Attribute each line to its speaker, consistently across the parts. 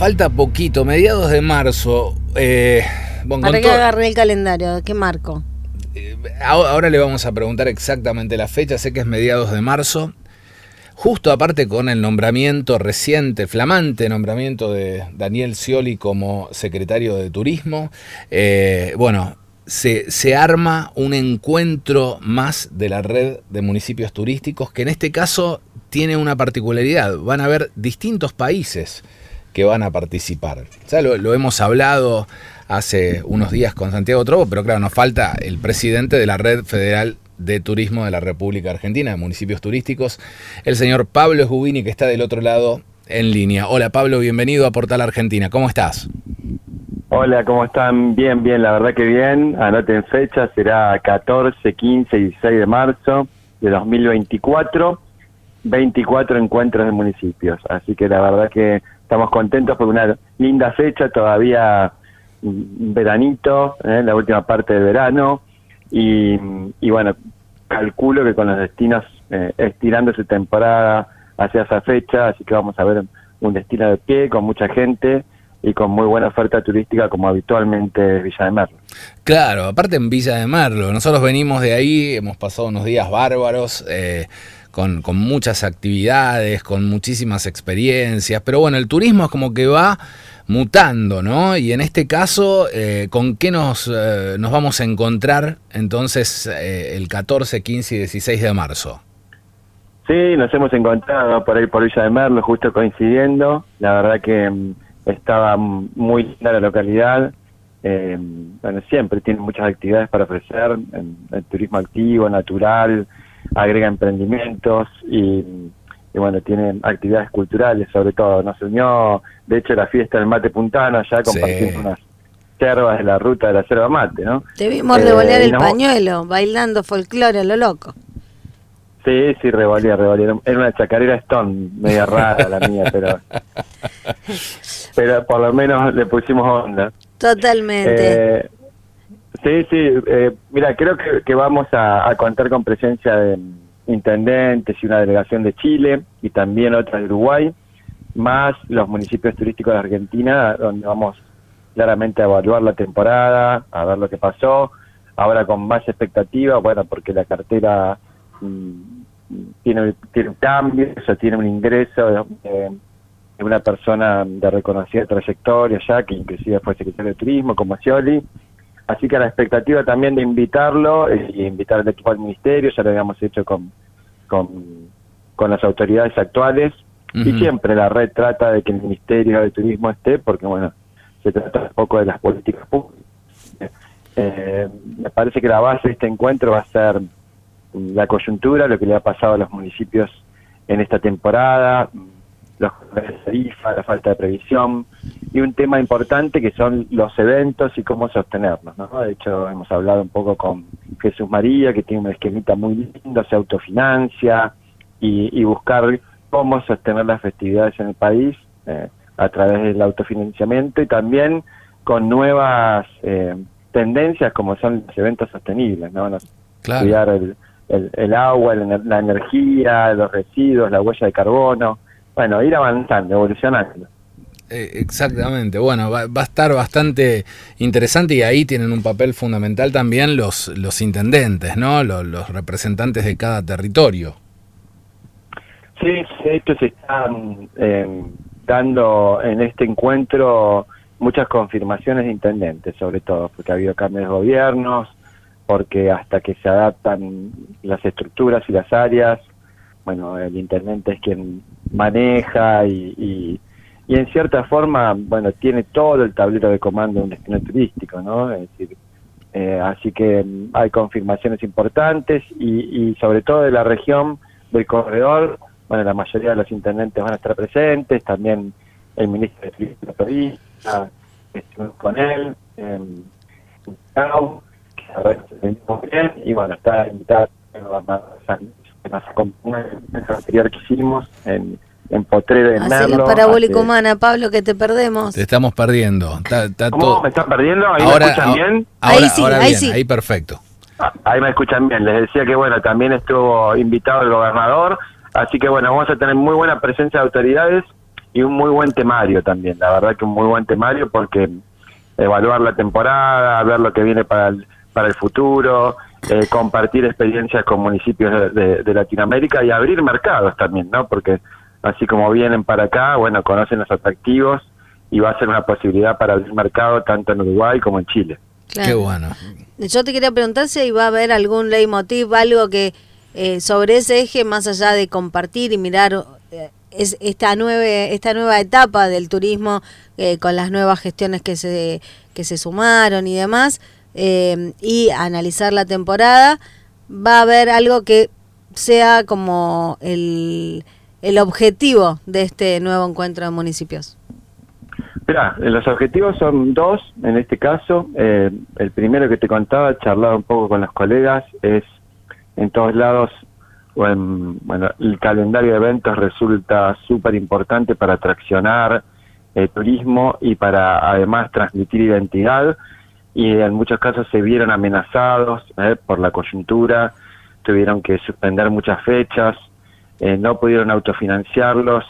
Speaker 1: Falta poquito, mediados de marzo.
Speaker 2: Eh, Para que agarre el calendario, ¿qué marco?
Speaker 1: Eh, ahora le vamos a preguntar exactamente la fecha, sé que es mediados de marzo. Justo aparte con el nombramiento reciente, flamante nombramiento de Daniel Scioli como secretario de Turismo. Eh, bueno, se, se, arma un encuentro más de la red de municipios turísticos que en este caso tiene una particularidad. Van a haber distintos países que van a participar. Ya lo, hemos hablado hace unos días con Santiago Trobo, pero claro, nos falta el presidente de la Red Federal de Turismo de la República Argentina, de municipios turísticos, el señor Pablo Esgubini, que está del otro lado en línea. Hola Pablo, bienvenido a Portal Argentina. ¿Cómo estás?
Speaker 3: Hola, ¿cómo están? Bien, bien, la verdad que bien. Anoten fecha, será 14, 15 y 16 de marzo de 2024. 24 encuentros de municipios. Así que la verdad que estamos contentos por una linda fecha, todavía veranito, ¿eh? la última parte del verano. Y, bueno, calculo que con los destinos eh, estirando su temporada hacia esa fecha, así que vamos a ver un destino de pie con mucha gente y con muy buena oferta turística como habitualmente es Villa de Merlo.
Speaker 1: Claro, aparte en Villa de Merlo, nosotros venimos de ahí, hemos pasado unos días bárbaros. Eh, con, muchas actividades, con muchísimas experiencias, pero bueno, el turismo es como que va mutando, ¿no? Y en este caso, eh, ¿con qué nos, eh, nos vamos a encontrar entonces eh, el 14, 15 y 16 de marzo?
Speaker 3: Sí, nos hemos encontrado por ahí por Villa de Merlo, justo coincidiendo. La verdad que mm, estaba muy linda la localidad. bueno, siempre tiene muchas actividades para ofrecer, el turismo activo, natural, agrega emprendimientos y, bueno, tiene actividades culturales sobre todo. Nos unió, de hecho, la fiesta del mate puntano, ya compartiendo unas cervas de la ruta de la cerva mate, ¿no?
Speaker 2: Te vimos eh, revolear el pañuelo, bailando folclore a lo loco.
Speaker 3: Sí, sí, revolía, revolía. Era una chacarera Stone, media rara la mía, pero pero por lo menos le pusimos onda.
Speaker 2: Totalmente.
Speaker 3: Eh, Sí, sí, eh, mira, creo que, vamos a, contar con presencia de intendentes y una delegación de Chile y también otra de Uruguay, más los municipios turísticos de Argentina, donde vamos claramente a evaluar la temporada, a ver lo que pasó, ahora con más expectativa, bueno, porque la cartera mm, tiene, un cambio, o tiene un ingreso de, una persona de reconocida trayectoria ya, que inclusive fue secretario de Turismo, como Scioli, Así que la expectativa también de invitarlo y invitar al equipo del ministerio, ya lo habíamos hecho con, con, las autoridades actuales. Y siempre la red trata de que el Ministerio de Turismo esté, porque bueno, se trata un poco de las políticas públicas. Eh, me parece que la base de este encuentro va a ser la coyuntura, lo que le ha pasado a los municipios en esta temporada, los tarifa, la falta de previsión y un tema importante que son los eventos y cómo sostenerlos. ¿no? De hecho, hemos hablado un poco con Jesús María, que tiene una esquemita muy lindo, se autofinancia y, buscar cómo sostener las festividades en el país eh, a través del autofinanciamiento y también con nuevas eh, tendencias como son los eventos sostenibles, ¿no? Cuidar el, el, agua, la energía, los residuos, la huella de carbono bueno, ir avanzando, evolucionando.
Speaker 1: Eh, exactamente, bueno, va, a estar bastante interesante y ahí tienen un papel fundamental también los, los intendentes, ¿no? Los, representantes de cada territorio.
Speaker 3: Sí, de hecho se están eh, dando en este encuentro muchas confirmaciones de intendentes, sobre todo, porque ha habido cambios de gobiernos, porque hasta que se adaptan las estructuras y las áreas, bueno, el intendente es quien maneja y, y, en cierta forma, bueno, tiene todo el tablero de comando de un destino turístico, ¿no? Es decir, eh, así que mm, hay confirmaciones importantes y, y sobre todo de la región del corredor, bueno, la mayoría de los intendentes van a estar presentes, también el ministro de Turismo Periodista, con él, eh, y bueno, está invitado a el anterior que hicimos en, en Potrero de
Speaker 2: Merlo. la parabólica humana, Pablo, que te perdemos.
Speaker 1: Te estamos perdiendo.
Speaker 3: ¿Cómo? ¿Me están perdiendo? ¿Ahí me escuchan bien?
Speaker 1: ahí sí, ahí sí. Ahí perfecto.
Speaker 3: Ah, ahí me escuchan bien. Les decía que, bueno, también estuvo invitado el gobernador. Así que, bueno, vamos a tener muy buena presencia de autoridades y un muy buen temario también, la verdad que un muy buen temario porque evaluar la temporada, ver lo que viene para el, para el futuro, eh, compartir experiencias con municipios de, Latinoamérica y abrir mercados también, ¿no? Porque así como vienen para acá, bueno, conocen los atractivos y va a ser una posibilidad para abrir mercado tanto en Uruguay como en Chile.
Speaker 1: Qué bueno.
Speaker 2: Yo te quería preguntar si va a haber algún leitmotiv, algo que eh, sobre ese eje, más allá de compartir y mirar eh, es esta nueva esta nueva etapa del turismo eh, con las nuevas gestiones que se que se sumaron y demás eh, y analizar la temporada va a haber algo que sea como el, el objetivo de este nuevo encuentro de municipios
Speaker 3: Mira, los objetivos son dos en este caso. Eh, el primero que te contaba, charlado un poco con los colegas, es en todos lados bueno, el calendario de eventos resulta súper importante para atraccionar eh, turismo y para además transmitir identidad y en muchos casos se vieron amenazados eh, por la coyuntura, tuvieron que suspender muchas fechas, eh, no pudieron autofinanciarlos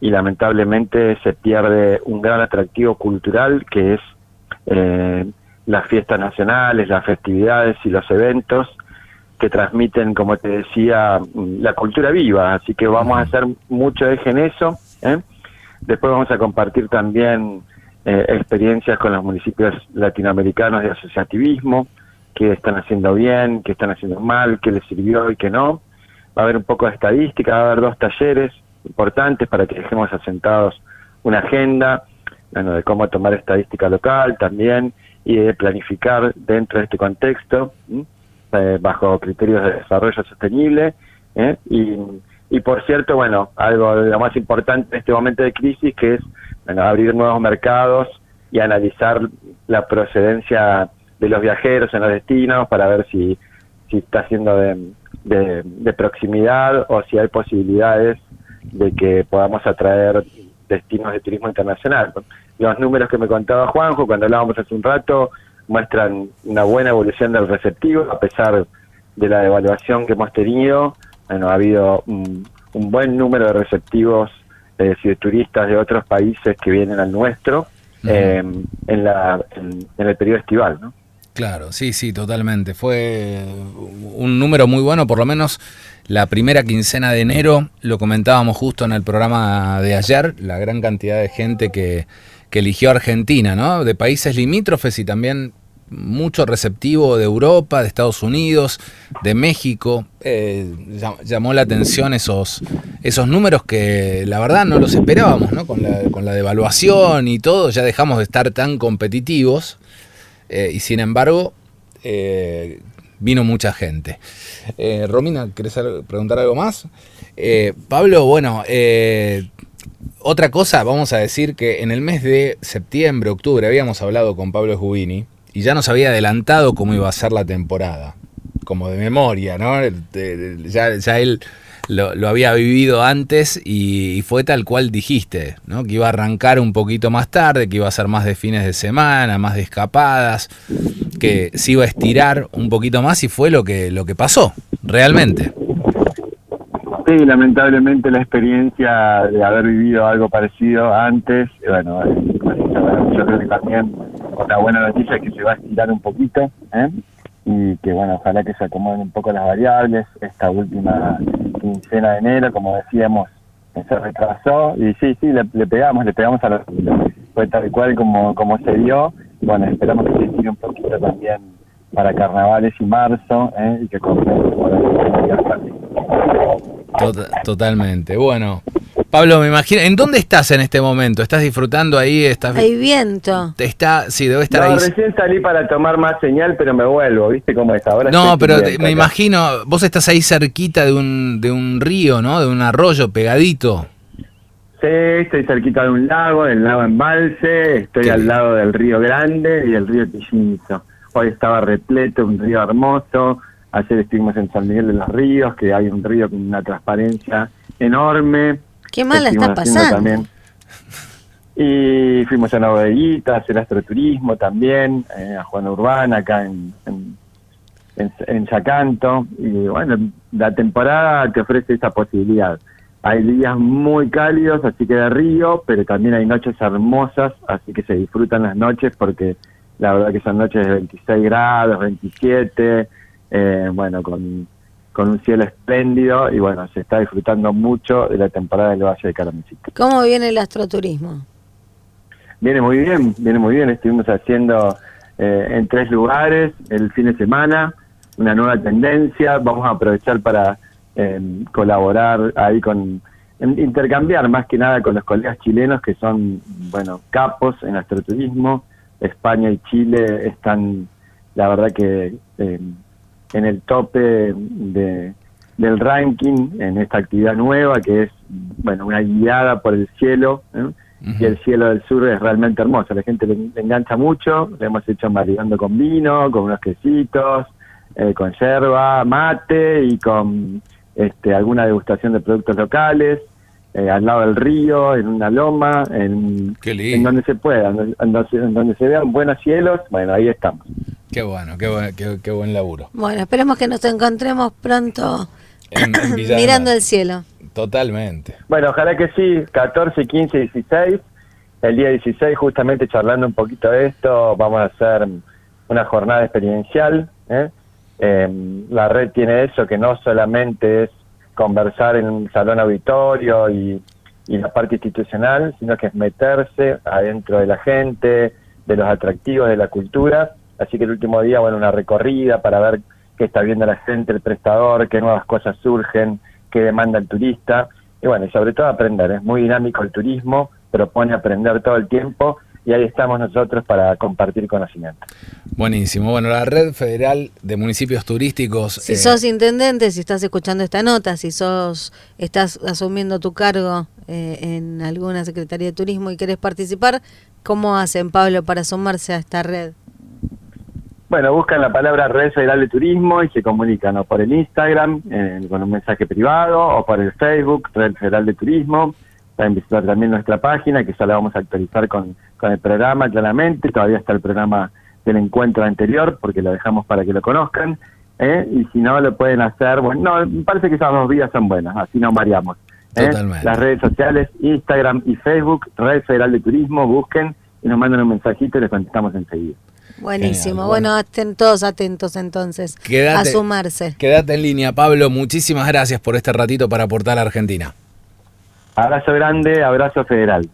Speaker 3: y lamentablemente se pierde un gran atractivo cultural que es las fiestas nacionales, las festividades y los eventos que transmiten, como te decía, la cultura viva. Así que vamos a hacer mucho eje en eso. ¿eh? Después vamos a compartir también eh, experiencias con los municipios latinoamericanos de asociativismo, qué están haciendo bien, qué están haciendo mal, qué les sirvió y qué no. Va a haber un poco de estadística, va a haber dos talleres importantes para que dejemos asentados una agenda bueno, de cómo tomar estadística local también y de planificar dentro de este contexto. Eh, bajo criterios de desarrollo sostenible. ¿eh? Y, por cierto, bueno, algo de lo más importante en este momento de crisis, que es abrir nuevos mercados y analizar la procedencia de los viajeros en los destinos para ver si, si está siendo de, de, proximidad o si hay posibilidades de que podamos atraer destinos de turismo internacional. Los números que me contaba Juanjo cuando hablábamos hace un rato, muestran una buena evolución del receptivo, a pesar de la devaluación que hemos tenido. Bueno, ha habido un, buen número de receptivos, de turistas de otros países que vienen al nuestro eh, en, la, en, el periodo estival, ¿no?
Speaker 1: Claro, sí, sí, totalmente. Fue un número muy bueno, por lo menos la primera quincena de enero, lo comentábamos justo en el programa de ayer, la gran cantidad de gente que, que eligió Argentina, ¿no? De países limítrofes y también mucho receptivo de Europa, de Estados Unidos, de México. Eh, llamó la atención esos, esos números que la verdad no los esperábamos, ¿no? Con la, con la devaluación y todo, ya dejamos de estar tan competitivos eh, y sin embargo eh, vino mucha gente. Romina, ¿querés preguntar algo más? Pablo, bueno, otra cosa, vamos a decir que en el mes de septiembre, octubre, habíamos hablado con Pablo Jubini y ya nos había adelantado cómo iba a ser la temporada, como de memoria, ¿no? Ya, él lo, había vivido antes y, fue tal cual dijiste, ¿no? Que iba a arrancar un poquito más tarde, que iba a ser más de fines de semana, más de escapadas, que se iba a estirar un poquito más y fue lo que, lo que pasó, realmente.
Speaker 3: Sí, lamentablemente la experiencia de haber vivido algo parecido antes, bueno, yo creo que también una buena noticia es que se va a estirar un poquito, ¿eh? y que bueno, ojalá que se acomoden un poco las variables. Esta última quincena de enero, como decíamos, se retrasó y sí, sí, le, pegamos, le pegamos a los fue tal cual como, como se dio. Bueno, esperamos que se estire un poquito también para carnavales y marzo, ¿eh? y que por
Speaker 1: Tota-, totalmente. Bueno, Pablo, me imagino. ¿En dónde estás en este momento? ¿Estás disfrutando ahí? Estás...
Speaker 2: Hay viento.
Speaker 1: Está, sí, debe estar ahí.
Speaker 3: Recién salí para tomar más señal, pero me vuelvo. ¿Viste cómo es ahora?
Speaker 1: No, pero me imagino. Vos estás ahí cerquita de un, de un río, ¿no? De un arroyo pegadito.
Speaker 3: Sí, estoy cerquita de un lago, del lago Embalse. Estoy al lado del río Grande y del río Tillinzo. Hoy estaba repleto, un río hermoso Ayer estuvimos en San Miguel de los Ríos, que hay un río con una transparencia enorme.
Speaker 2: Qué mal está pasando. También.
Speaker 3: Y fuimos a la Bodeguita, a hacer astroturismo también, eh, a Juana Urbana, acá en, en, en, Chacanto. Y bueno, la temporada te ofrece esa posibilidad. hay días muy cálidos, así que de río, pero también hay noches hermosas, así que se disfrutan las noches porque la verdad que son noches de 26 grados, 27, eh, bueno, con, con un cielo espléndido y bueno, se está disfrutando mucho de la temporada del Valle de Calamuchita.
Speaker 2: ¿Cómo viene el astroturismo?
Speaker 3: Viene muy bien, viene muy bien, estuvimos haciendo eh, en tres lugares el fin de semana, una nueva tendencia, vamos a aprovechar para eh, colaborar ahí con, intercambiar más que nada con los colegas chilenos que son, bueno, capos en astroturismo, España y Chile están, la verdad que eh, en el tope de, del ranking en esta actividad nueva que es, bueno, una guiada por el cielo, y el cielo del sur es realmente hermoso, la gente le, engancha mucho, lo hemos hecho maridando con vino, con unos quesitos, eh, con yerba, mate y con este, alguna degustación de productos locales. Eh, al lado del río, en una loma, en, en donde se pueda, en donde, se vean buenos cielos, bueno, ahí estamos.
Speaker 1: Qué bueno, qué, buen, qué, buen laburo.
Speaker 2: Bueno, esperemos que nos encontremos pronto mirando el cielo.
Speaker 1: Totalmente.
Speaker 3: Bueno, ojalá que sí, 14, 15, 16. El día 16, justamente charlando un poquito de esto, vamos a hacer una jornada experiencial. ¿eh? Em, la red tiene eso, que no solamente es conversar en un salón auditorio y, la parte institucional, sino que es meterse adentro de la gente, de los atractivos de la cultura. Así que el último día, bueno, una recorrida para ver qué está viendo la gente, el prestador, qué nuevas cosas surgen, qué demanda el turista. Y bueno, y sobre todo aprender. Es muy dinámico el turismo, propone aprender todo el tiempo y ahí estamos nosotros para compartir conocimiento.
Speaker 1: Buenísimo. Bueno, la Red Federal de Municipios Turísticos.
Speaker 2: Si eh, sos intendente, si estás escuchando esta nota, si sos estás asumiendo tu cargo eh, en alguna Secretaría de Turismo y querés participar, ¿cómo hacen, Pablo, para sumarse a esta red?
Speaker 3: Bueno, buscan la palabra Red Federal de Turismo y se comunican o por el Instagram eh, con un mensaje privado o por el Facebook Red Federal de Turismo Pueden visitar también nuestra página, que ya la vamos a actualizar con, con el programa, claramente. Todavía está el programa del encuentro anterior, porque lo dejamos para que lo conozcan. ¿eh? Y si no, lo pueden hacer. Bueno, no, me parece que esas dos vías son buenas, así no variamos. ¿eh? Las redes sociales, Instagram y Facebook, Red Federal de Turismo, busquen y nos mandan un mensajito y les contestamos enseguida.
Speaker 2: Buenísimo, bueno, estén todos atentos entonces a sumarse.
Speaker 1: Quédate en línea, Pablo. Muchísimas gracias por este ratito para aportar a Argentina.
Speaker 3: Abrazo grande, abrazo federal.